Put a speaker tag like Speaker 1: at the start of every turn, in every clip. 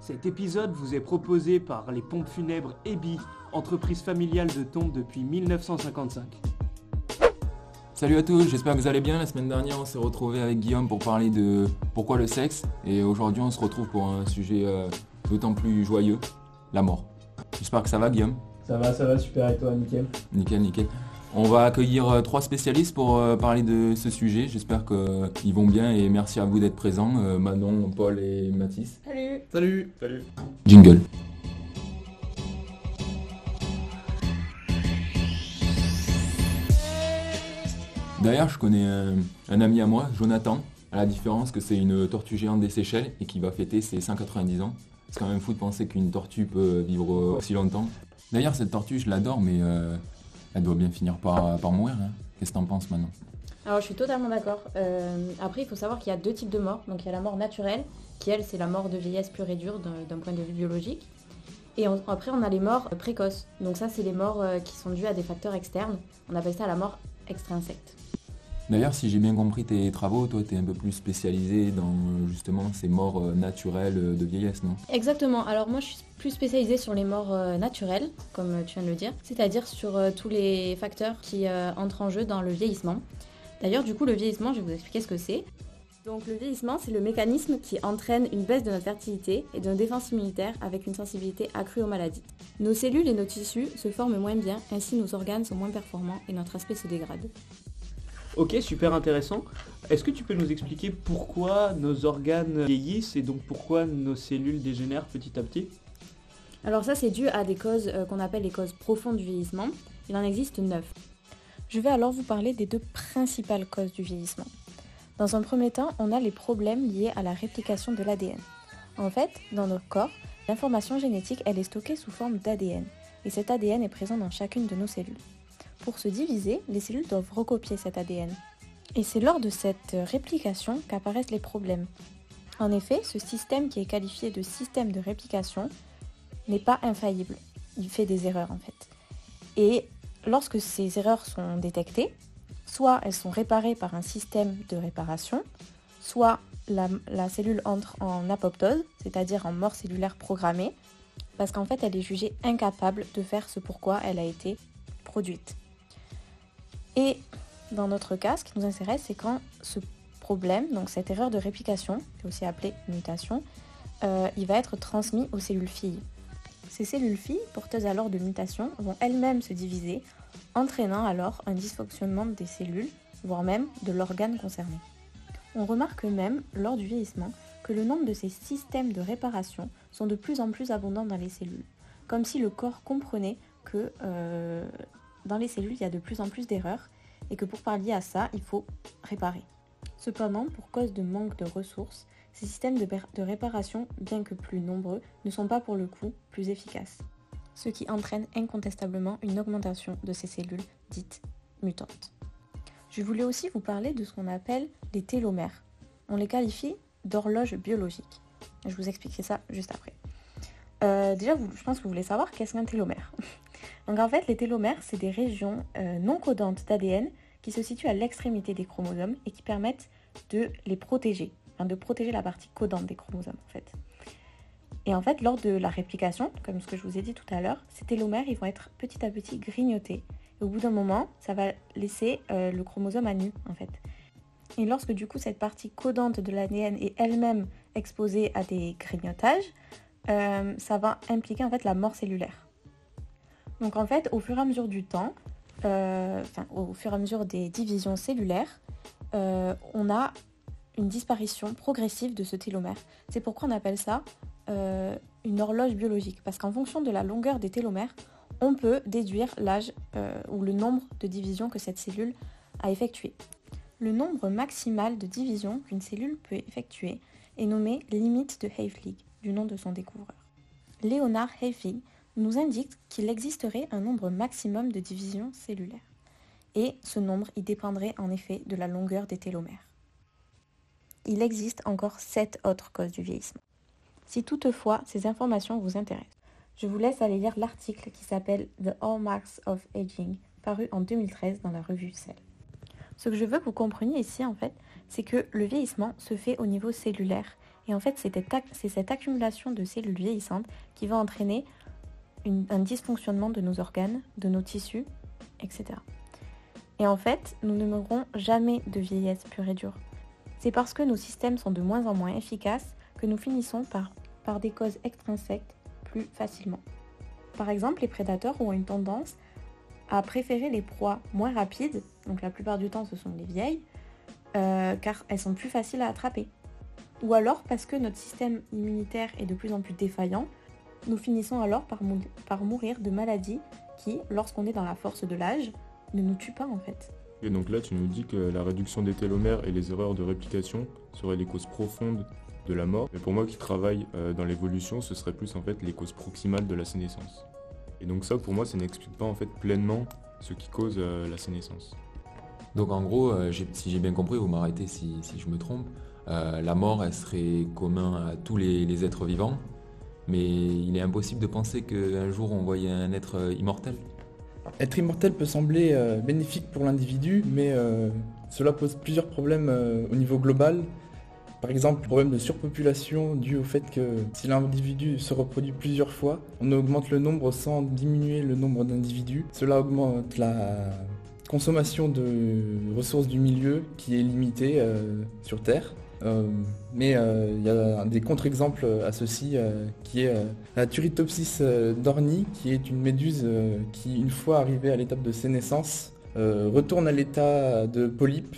Speaker 1: Cet épisode vous est proposé par les pompes funèbres EBI, entreprise familiale de tombes depuis 1955.
Speaker 2: Salut à tous, j'espère que vous allez bien. La semaine dernière, on s'est retrouvé avec Guillaume pour parler de pourquoi le sexe. Et aujourd'hui, on se retrouve pour un sujet euh, d'autant plus joyeux, la mort. J'espère que ça va, Guillaume?
Speaker 3: Ça va, ça va, super. Et toi, nickel?
Speaker 2: Nickel, nickel. On va accueillir euh, trois spécialistes pour euh, parler de ce sujet. J'espère qu'ils vont bien et merci à vous d'être présents, euh, Manon, Paul et Mathis.
Speaker 4: Salut
Speaker 3: Salut Salut
Speaker 2: Jingle. D'ailleurs, je connais un, un ami à moi, Jonathan, à la différence que c'est une tortue géante des Seychelles et qui va fêter ses 190 ans. C'est quand même fou de penser qu'une tortue peut vivre aussi longtemps. D'ailleurs, cette tortue, je l'adore, mais euh, elle doit bien finir par, par mourir. hein. Qu'est-ce que t'en penses maintenant
Speaker 4: Alors je suis totalement d'accord. Euh, après, il faut savoir qu'il y a deux types de morts. Donc il y a la mort naturelle, qui elle, c'est la mort de vieillesse pure et dure d'un point de vue biologique. Et après, on a les morts précoces. Donc ça, c'est les morts euh, qui sont dues à des facteurs externes. On appelle ça la mort extrinsèque.
Speaker 2: D'ailleurs, si j'ai bien compris tes travaux, toi, tu es un peu plus spécialisé dans justement ces morts euh, naturelles euh, de vieillesse, non?
Speaker 4: Exactement. Alors moi, je suis plus spécialisée sur les morts euh, naturelles, comme tu viens de le dire, c'est-à-dire sur tous les facteurs qui entrent en jeu dans le vieillissement. D'ailleurs, du coup, le vieillissement, je vais vous expliquer ce que c'est. Donc le vieillissement, c'est le mécanisme qui entraîne une baisse de notre fertilité et de nos défenses immunitaires avec une sensibilité accrue aux maladies. Nos cellules et nos tissus se forment moins bien, ainsi nos organes sont moins performants et notre aspect se dégrade.
Speaker 1: Ok, super intéressant. Est-ce que tu peux nous expliquer pourquoi nos organes vieillissent et donc pourquoi nos cellules dégénèrent petit à petit?
Speaker 4: Alors ça, c'est dû à des causes euh, qu'on appelle les causes profondes du vieillissement. Il en existe neuf. Je vais alors vous parler des deux principales causes du vieillissement. Dans un premier temps, on a les problèmes liés à la réplication de l'ADN. En fait, dans notre corps, l'information génétique, elle est stockée sous forme d'ADN. Et cet ADN est présent dans chacune de nos cellules. Pour se diviser, les cellules doivent recopier cet ADN. Et c'est lors de cette réplication qu'apparaissent les problèmes. En effet, ce système qui est qualifié de système de réplication n'est pas infaillible. Il fait des erreurs en fait. Et lorsque ces erreurs sont détectées, soit elles sont réparées par un système de réparation, soit la, cellule entre en apoptose, c'est-à-dire en mort cellulaire programmée, parce qu'en fait elle est jugée incapable de faire ce pourquoi elle a été produite. Et dans notre cas, ce qui nous intéresse, c'est quand ce problème, donc cette erreur de réplication, qui est aussi appelée mutation, euh, il va être transmis aux cellules filles. Ces cellules filles, porteuses alors de mutations, vont elles-mêmes se diviser, entraînant alors un dysfonctionnement des cellules, voire même de l'organe concerné. On remarque même, lors du vieillissement, que le nombre de ces systèmes de réparation sont de plus en plus abondants dans les cellules, comme si le corps comprenait que euh, dans les cellules, il y a de plus en plus d'erreurs et que pour pallier à ça, il faut réparer. Cependant, pour cause de manque de ressources, ces systèmes de, réparation, bien que plus nombreux, ne sont pas pour le coup plus efficaces. Ce qui entraîne incontestablement une augmentation de ces cellules dites mutantes. Je voulais aussi vous parler de ce qu'on appelle les télomères. On les qualifie d'horloges biologiques. Je vous expliquerai ça juste après. Euh, déjà, je pense que vous voulez savoir qu'est-ce qu'un télomère. Donc en fait, les télomères, c'est des régions euh, non codantes d'ADN qui se situent à l'extrémité des chromosomes et qui permettent de les protéger, de protéger la partie codante des chromosomes en fait. Et en fait, lors de la réplication, comme ce que je vous ai dit tout à l'heure, ces télomères, ils vont être petit à petit grignotés. Et au bout d'un moment, ça va laisser euh, le chromosome à nu en fait. Et lorsque du coup cette partie codante de l'ADN est elle-même exposée à des grignotages, euh, ça va impliquer en fait la mort cellulaire. Donc en fait, au fur et à mesure du temps, euh, au fur et à mesure des divisions cellulaires, euh, on a une disparition progressive de ce télomère. C'est pourquoi on appelle ça euh, une horloge biologique, parce qu'en fonction de la longueur des télomères, on peut déduire l'âge ou le nombre de divisions que cette cellule a effectué. Le nombre maximal de divisions qu'une cellule peut effectuer est nommé limite de Hayflick, du nom de son découvreur. Léonard Hayflick nous indique qu'il existerait un nombre maximum de divisions cellulaires. Et ce nombre y dépendrait en effet de la longueur des télomères. Il existe encore sept autres causes du vieillissement. Si toutefois ces informations vous intéressent, je vous laisse aller lire l'article qui s'appelle The Hallmarks of Aging, paru en 2013 dans la revue Cell. Ce que je veux que vous compreniez ici, en fait, c'est que le vieillissement se fait au niveau cellulaire Et en fait, c'est cette accumulation de cellules vieillissantes qui va entraîner un dysfonctionnement de nos organes, de nos tissus, etc. Et en fait, nous ne mourrons jamais de vieillesse pure et dure. C'est parce que nos systèmes sont de moins en moins efficaces que nous finissons par, des causes extrinsèques plus facilement. Par exemple, les prédateurs ont une tendance à préférer les proies moins rapides, donc la plupart du temps ce sont les vieilles, euh, car elles sont plus faciles à attraper. Ou alors parce que notre système immunitaire est de plus en plus défaillant, nous finissons alors par, par mourir de maladies qui, lorsqu'on est dans la force de l'âge, ne nous tuent pas en fait.
Speaker 5: Et donc là, tu nous dis que la réduction des télomères et les erreurs de réplication seraient les causes profondes de la mort. Mais pour moi qui travaille euh, dans l'évolution, ce serait plus en fait les causes proximales de la sénescence. Et donc ça, pour moi, ça n'explique pas en fait pleinement ce qui cause euh, la sénescence.
Speaker 2: Donc en gros, euh, si j'ai bien compris, vous m'arrêtez si, je me trompe, la mort, elle serait commune à tous les, êtres vivants, mais il est impossible de penser qu'un jour on voyait un être immortel.
Speaker 6: Être immortel peut sembler bénéfique pour l'individu, mais cela pose plusieurs problèmes au niveau global, par exemple, le problème de surpopulation dû au fait que si l'individu se reproduit plusieurs fois, on augmente le nombre sans diminuer le nombre d'individus. Cela augmente la consommation de ressources du milieu qui est limitée euh, sur Terre. Euh, mais euh, il y a des contre-exemples à ceci qui est la Turritopsis dorni qui est une méduse qui, une fois arrivée à l'étape de sénescence, retourne à l'état de polype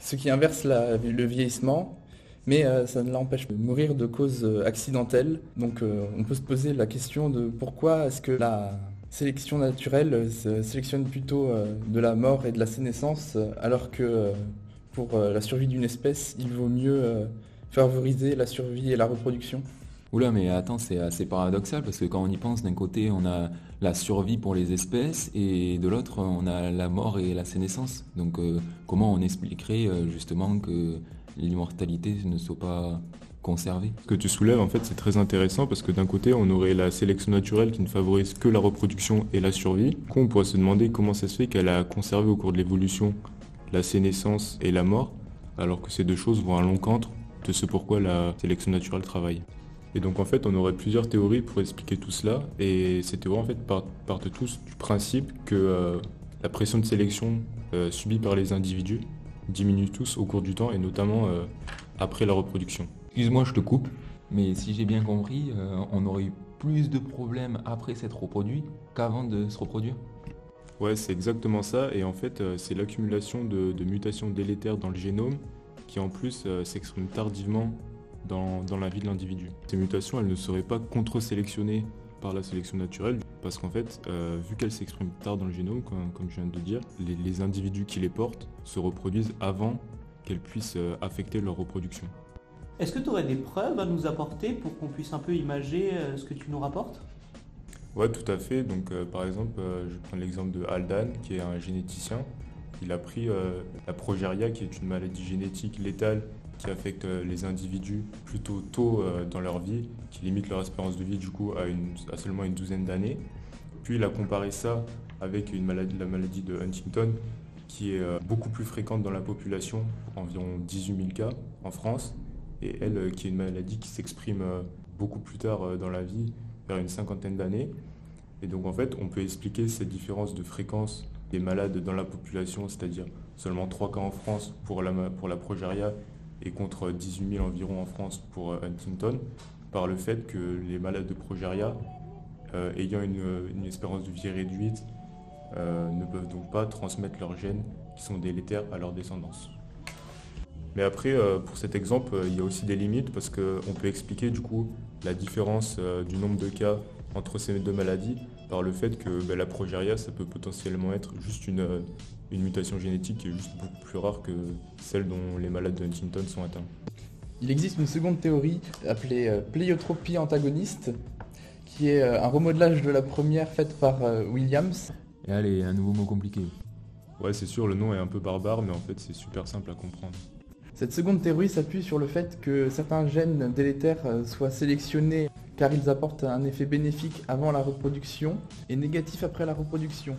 Speaker 6: ce qui inverse le vieillissement, mais euh, ça ne l'empêche de mourir de causes euh, accidentelles. Donc euh, on peut se poser la question de pourquoi est-ce que la sélection naturelle sélectionne plutôt de la mort et de la sénescence, alors que pour la survie d'une espèce, il vaut mieux favoriser la survie et la reproduction.
Speaker 2: Oula, mais attends, c'est assez paradoxal parce que quand on y pense, d'un côté, on a la survie pour les espèces et de l'autre, on a la mort et la sénescence. Donc, comment on expliquerait justement que l'immortalité ne soit pas conservée?
Speaker 5: Ce que tu soulèves, en fait, c'est très intéressant parce que d'un côté, on aurait la sélection naturelle qui ne favorise que la reproduction et la survie. Du coup, on pourrait se demander comment ça se fait qu'elle a conservé au cours de l'évolution la sénescence et la mort, alors que ces deux choses vont à l'encontre de ce pourquoi la sélection naturelle travaille. Et donc en fait, on aurait plusieurs théories pour expliquer tout cela, et ces théories en fait partent, tous du principe que euh, la pression de sélection euh, subie par les individus diminuent tous au cours du temps et notamment euh, après la reproduction.
Speaker 2: Excuse-moi, je te coupe, mais si j'ai bien compris, on aurait eu plus de problèmes après s'être reproduit qu'avant de se reproduire?
Speaker 5: Ouais, c'est exactement ça. Et en fait, euh, c'est l'accumulation de, mutations délétères dans le génome qui en plus s'expriment tardivement dans, la vie de l'individu. Ces mutations, elles ne seraient pas contre-sélectionnées par la sélection naturelle, parce qu'en fait, euh, vu qu'elle s'exprime tard dans le génome, comme, je viens de dire, les, individus qui les portent se reproduisent avant qu'elles puissent euh, affecter leur reproduction.
Speaker 1: Est-ce que tu aurais des preuves à nous apporter pour qu'on puisse un peu imager euh, ce que tu nous rapportes?
Speaker 5: Ouais, tout à fait. Donc, par exemple, je prends l'exemple de Aldan, qui est un généticien. Il a pris la progéria, qui est une maladie génétique létale qui affecte euh, les individus plutôt tôt euh, dans leur vie, qui limite leur espérance de vie du coup à, seulement une douzaine d'années. Puis il a comparé ça avec la maladie de Huntington, qui est euh, beaucoup plus fréquente dans la population, environ 18 000 cas en France, et elle qui est une maladie qui s'exprime beaucoup plus tard dans la vie, vers une cinquantaine d'années. Et donc en fait, on peut expliquer cette différence de fréquence des malades dans la population, c'est-à-dire seulement 3 cas en France pour la, pour la progéria et contre 18 000 environ en France pour euh, Huntington, par le fait que les malades de progéria, euh, ayant une, espérance de vie réduite, euh, ne peuvent donc pas transmettre leurs gènes qui sont délétères à leur descendance. Mais après, pour cet exemple, il y a aussi des limites parce qu'on peut expliquer du coup la différence du nombre de cas entre ces deux maladies par le fait que ben, la progéria, ça peut potentiellement être juste une, une mutation génétique qui est juste beaucoup plus rare que celle dont les malades de Huntington sont atteints.
Speaker 6: Il existe une seconde théorie appelée euh, pléiotropie antagoniste, qui est euh, un remodelage de la première faite par euh, Williams.
Speaker 2: Et allez, un nouveau mot compliqué.
Speaker 5: Ouais, c'est sûr, le nom est un peu barbare, mais en fait, c'est super simple à comprendre.
Speaker 6: Cette seconde théorie s'appuie sur le fait que certains gènes délétères soient sélectionnés car ils apportent un effet bénéfique avant la reproduction et négatif après la reproduction.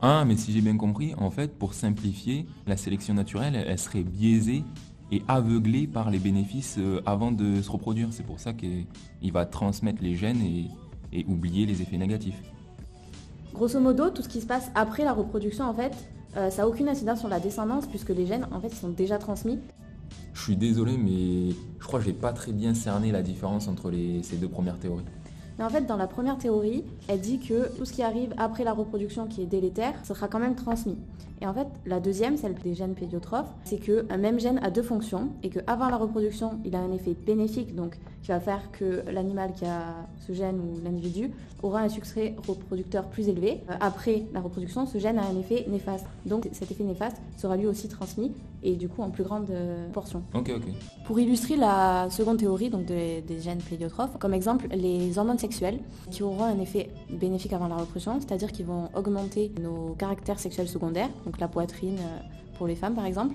Speaker 2: Ah, mais si j'ai bien compris, en fait, pour simplifier, la sélection naturelle, elle, serait biaisée est aveuglé par les bénéfices euh, avant de se reproduire. C'est pour ça qu'il va transmettre les gènes et, et oublier les effets négatifs.
Speaker 4: Grosso modo, tout ce qui se passe après la reproduction, en fait, euh, ça n'a aucune incidence sur la descendance puisque les gènes, en fait, sont déjà transmis.
Speaker 2: Je suis désolé, mais je crois que j'ai pas très bien cerné la différence entre ces deux premières théories.
Speaker 4: Mais en fait, dans la première théorie, elle dit que tout ce qui arrive après la reproduction qui est délétère sera quand même transmis. Et en fait, la deuxième, celle des gènes pédiotrophes, c'est qu'un même gène a deux fonctions et qu'avant la reproduction, il a un effet bénéfique, donc qui va faire que l'animal qui a ce gène ou l'individu aura un succès reproducteur plus élevé. Euh, Après la reproduction, ce gène a un effet néfaste. Donc cet effet néfaste sera lui aussi transmis et du coup en plus grande euh, portion. Pour illustrer la seconde théorie donc des, des gènes pléiotrophes, comme exemple les hormones qui auront un effet bénéfique avant la reproduction, c'est-à-dire qu'ils vont augmenter nos caractères sexuels secondaires, donc la poitrine euh, pour les femmes par exemple,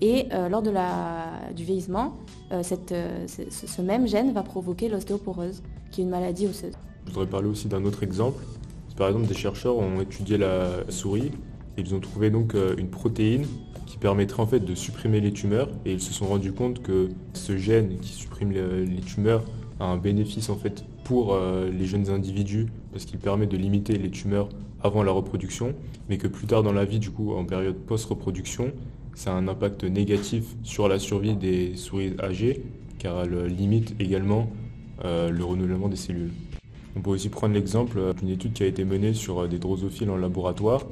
Speaker 4: et euh, lors de la, du vieillissement, euh, ce, même gène va provoquer l'ostéoporose, qui est une maladie osseuse.
Speaker 5: Je voudrais parler aussi d'un autre exemple. Par exemple, des chercheurs ont étudié la souris et ils ont trouvé donc une protéine qui permettrait en fait de supprimer les tumeurs et ils se sont rendus compte que ce gène qui supprime les tumeurs un bénéfice en fait pour euh, les jeunes individus parce qu'il permet de limiter les tumeurs avant la reproduction, mais que plus tard dans la vie, du coup, en période post-reproduction, ça a un impact négatif sur la survie des souris âgées car elle limite également euh, le renouvellement des cellules. On peut aussi prendre l'exemple euh, d'une étude qui a été menée sur euh, des drosophiles en laboratoire.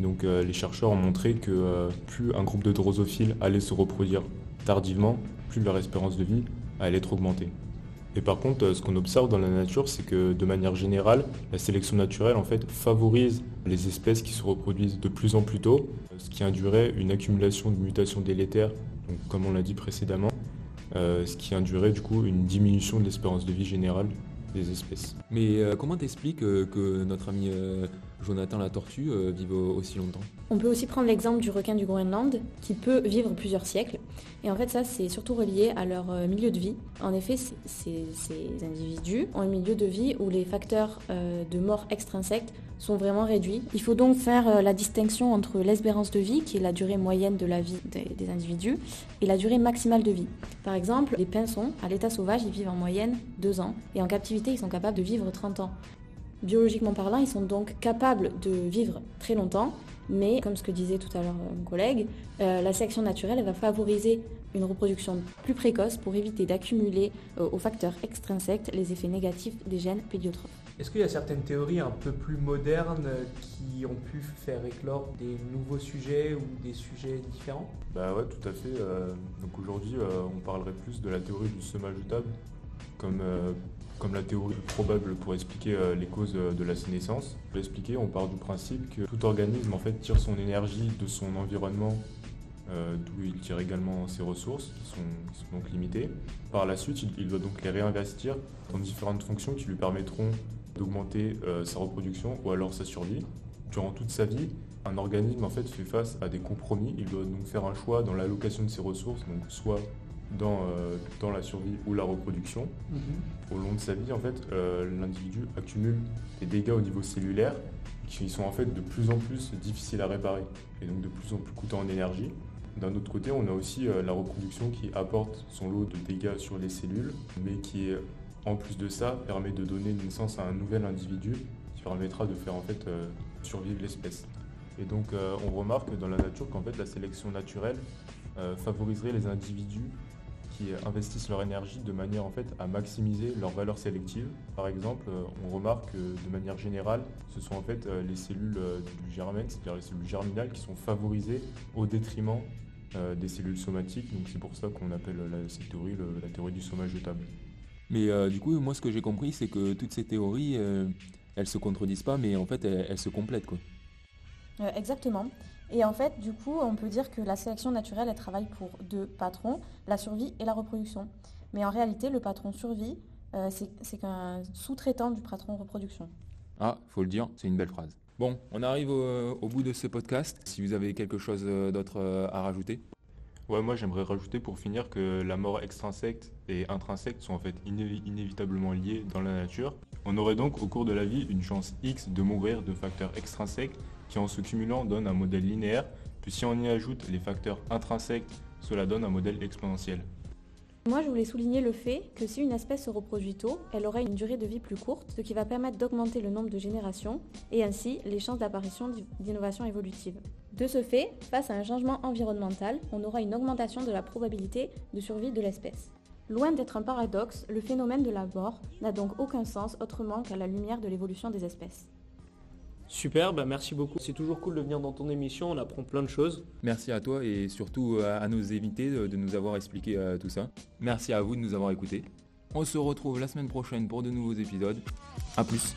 Speaker 5: Donc euh, les chercheurs ont montré que euh, plus un groupe de drosophiles allait se reproduire tardivement, plus leur espérance de vie allait être augmentée. Et par contre, euh, ce qu'on observe dans la nature, c'est que de manière générale, la sélection naturelle en fait favorise les espèces qui se reproduisent de plus en plus tôt, ce qui induirait une accumulation de mutations délétères, donc comme on l'a dit précédemment, euh, ce qui induirait du coup une diminution de l'espérance de vie générale des espèces.
Speaker 2: Mais euh, comment t'expliques euh, que notre ami euh, Jonathan la tortue euh, vive au- aussi longtemps?
Speaker 4: On peut aussi prendre l'exemple du requin du Groenland qui peut vivre plusieurs siècles. Et en fait, ça, c'est surtout relié à leur euh, milieu de vie. En effet, ces, individus ont un milieu de vie où les facteurs euh, de mort extrinsèques sont vraiment réduits. Il faut donc faire euh, la distinction entre l'espérance de vie, qui est la durée moyenne de la vie des, des individus, et la durée maximale de vie. Par exemple, les pinsons, à l'état sauvage, ils vivent en moyenne 2 ans, et en captivité, ils sont capables de vivre 30 ans. Biologiquement parlant, ils sont donc capables de vivre très longtemps, mais comme ce que disait tout à l'heure euh, mon collègue, euh, la sélection naturelle elle va favoriser une reproduction plus précoce pour éviter d'accumuler euh, aux facteurs extrinsèques les effets négatifs des gènes pédiotrophes.
Speaker 1: Est-ce qu'il y a certaines théories un peu plus modernes qui ont pu faire éclore des nouveaux sujets ou des sujets différents?
Speaker 5: Bah ouais, tout à fait. euh, donc aujourd'hui, euh, on parlerait plus de la théorie du semage jetable, comme, euh, comme la théorie probable pour expliquer euh, les causes euh, de la sénescence. Pour expliquer, on part du principe que tout organisme en fait tire son énergie de son environnement, euh, d'où il tire également ses ressources, qui sont, donc limitées. Par la suite, il, doit donc les réinvestir dans différentes fonctions qui lui permettront d'augmenter sa reproduction ou alors sa survie. Durant toute sa vie, un organisme en fait fait face à des compromis. Il doit donc faire un choix dans l'allocation de ses ressources, donc soit dans, euh, dans la survie ou la reproduction. Au long de sa vie, en fait, euh, l'individu accumule des dégâts au niveau cellulaire qui sont en fait de plus en plus difficiles à réparer et donc de plus en plus coûteux en énergie. D'un autre côté, on a aussi euh, la reproduction qui apporte son lot de dégâts sur les cellules, mais qui, en plus de ça, permet de donner naissance à un nouvel individu qui permettra de faire en fait survivre l'espèce. Et donc, on remarque dans la nature qu'en fait, la sélection naturelle favoriserait les individus qui investissent leur énergie de manière en fait à maximiser leur valeur sélective. Par exemple, euh, on remarque que de manière générale, ce sont en fait euh, les cellules euh, du germen, c'est-à-dire les cellules germinales, qui sont favorisées au détriment des cellules somatiques. Donc c'est pour ça qu'on appelle la- cette théorie le- la théorie du sommage jetable.
Speaker 2: Mais euh, du coup, moi, ce que j'ai compris, c'est que toutes ces théories, euh, elles se contredisent pas, mais en fait, elles, elles se complètent, quoi.
Speaker 4: Euh, exactement. Et en fait, du coup, on peut dire que la sélection naturelle, elle travaille pour deux patrons, la survie et la reproduction. Mais en réalité, le patron survie, euh, c'est c'est qu'un sous-traitant du patron reproduction.
Speaker 2: Ah, faut le dire, c'est une belle phrase. Bon, on arrive au, au bout de ce podcast. Si vous avez quelque chose euh, d'autre euh, à rajouter.
Speaker 5: Ouais, moi j'aimerais rajouter pour finir que la mort extrinsèque et intrinsèque sont en fait iné- inévitablement liées dans la nature. On aurait donc au cours de la vie une chance X de mourir de facteurs extrinsèques qui en se cumulant donnent un modèle linéaire. Puis si on y ajoute les facteurs intrinsèques Cela donne un modèle exponentiel.
Speaker 4: Moi, je voulais souligner le fait que si une espèce se reproduit tôt, elle aura une durée de vie plus courte, ce qui va permettre d'augmenter le nombre de générations et ainsi les chances d'apparition d'innovations évolutives. De ce fait, face à un changement environnemental, on aura une augmentation de la probabilité de survie de l'espèce. Loin d'être un paradoxe, le phénomène de la mort n'a donc aucun sens autrement qu'à la lumière de l'évolution des espèces.
Speaker 1: Super, bah merci beaucoup. C'est toujours cool de venir dans ton émission, on apprend plein de choses.
Speaker 2: Merci à toi et surtout euh, à nos invités de nous avoir expliqué euh, tout ça. Merci à vous de nous avoir écoutés. On se retrouve la semaine prochaine pour de nouveaux épisodes. A plus